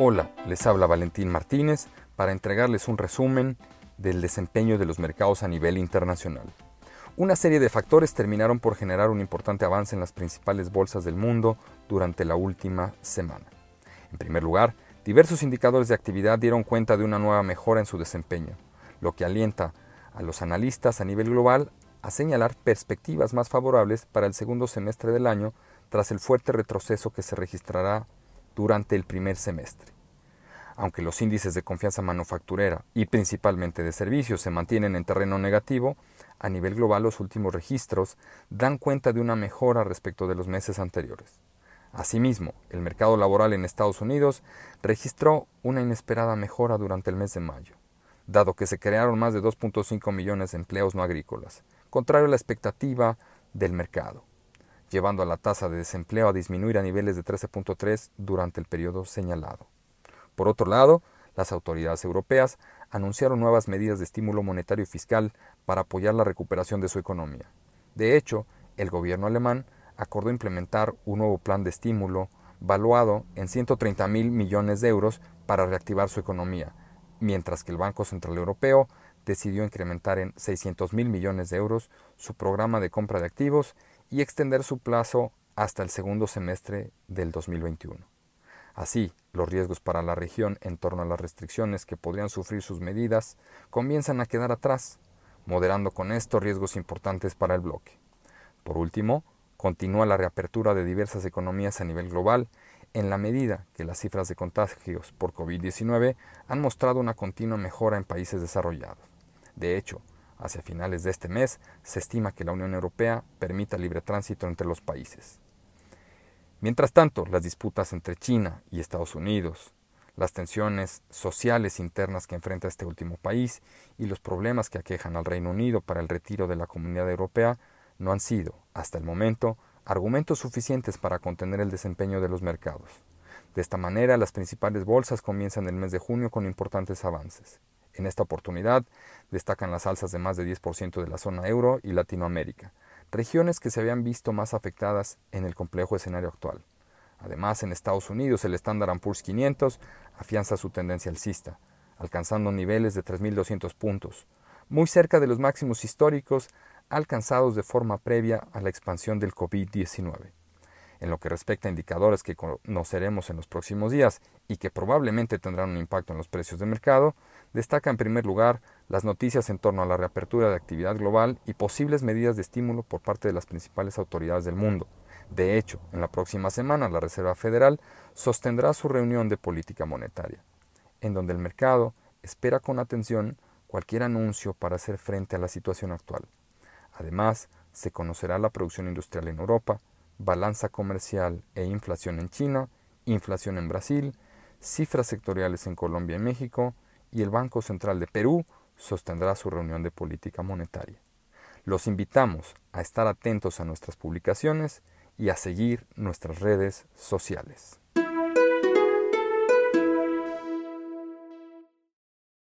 Hola, les habla Valentín Martínez para entregarles un resumen del desempeño de los mercados a nivel internacional. Una serie de factores terminaron por generar un importante avance en las principales bolsas del mundo durante la última semana. En primer lugar, diversos indicadores de actividad dieron cuenta de una nueva mejora en su desempeño, lo que alienta a los analistas a nivel global a señalar perspectivas más favorables para el segundo semestre del año tras el fuerte retroceso que se registrará durante el primer semestre. Aunque los índices de confianza manufacturera y principalmente de servicios se mantienen en terreno negativo, a nivel global los últimos registros dan cuenta de una mejora respecto de los meses anteriores. Asimismo, el mercado laboral en Estados Unidos registró una inesperada mejora durante el mes de mayo, dado que se crearon más de 2.5 millones de empleos no agrícolas, contrario a la expectativa del mercado llevando a la tasa de desempleo a disminuir a niveles de 13.3 durante el periodo señalado. Por otro lado, las autoridades europeas anunciaron nuevas medidas de estímulo monetario y fiscal para apoyar la recuperación de su economía. De hecho, el gobierno alemán acordó implementar un nuevo plan de estímulo valuado en 130 mil millones de euros para reactivar su economía, mientras que el Banco Central Europeo decidió incrementar en 600 mil millones de euros su programa de compra de activos y extender su plazo hasta el segundo semestre del 2021. Así, los riesgos para la región en torno a las restricciones que podrían sufrir sus medidas comienzan a quedar atrás, moderando con esto riesgos importantes para el bloque. Por último, continúa la reapertura de diversas economías a nivel global en la medida que las cifras de contagios por COVID-19 han mostrado una continua mejora en países desarrollados. De hecho, Hacia finales de este mes se estima que la Unión Europea permita libre tránsito entre los países. Mientras tanto, las disputas entre China y Estados Unidos, las tensiones sociales internas que enfrenta este último país y los problemas que aquejan al Reino Unido para el retiro de la Comunidad Europea no han sido, hasta el momento, argumentos suficientes para contener el desempeño de los mercados. De esta manera, las principales bolsas comienzan el mes de junio con importantes avances. En esta oportunidad destacan las alzas de más de 10% de la zona euro y Latinoamérica, regiones que se habían visto más afectadas en el complejo escenario actual. Además, en Estados Unidos el Standard Poor's 500 afianza su tendencia alcista, alcanzando niveles de 3.200 puntos, muy cerca de los máximos históricos alcanzados de forma previa a la expansión del COVID-19. En lo que respecta a indicadores que conoceremos en los próximos días y que probablemente tendrán un impacto en los precios de mercado, destaca en primer lugar las noticias en torno a la reapertura de actividad global y posibles medidas de estímulo por parte de las principales autoridades del mundo. De hecho, en la próxima semana la Reserva Federal sostendrá su reunión de política monetaria, en donde el mercado espera con atención cualquier anuncio para hacer frente a la situación actual. Además, se conocerá la producción industrial en Europa, balanza comercial e inflación en China, inflación en Brasil, cifras sectoriales en Colombia y México, y el Banco Central de Perú sostendrá su reunión de política monetaria. Los invitamos a estar atentos a nuestras publicaciones y a seguir nuestras redes sociales.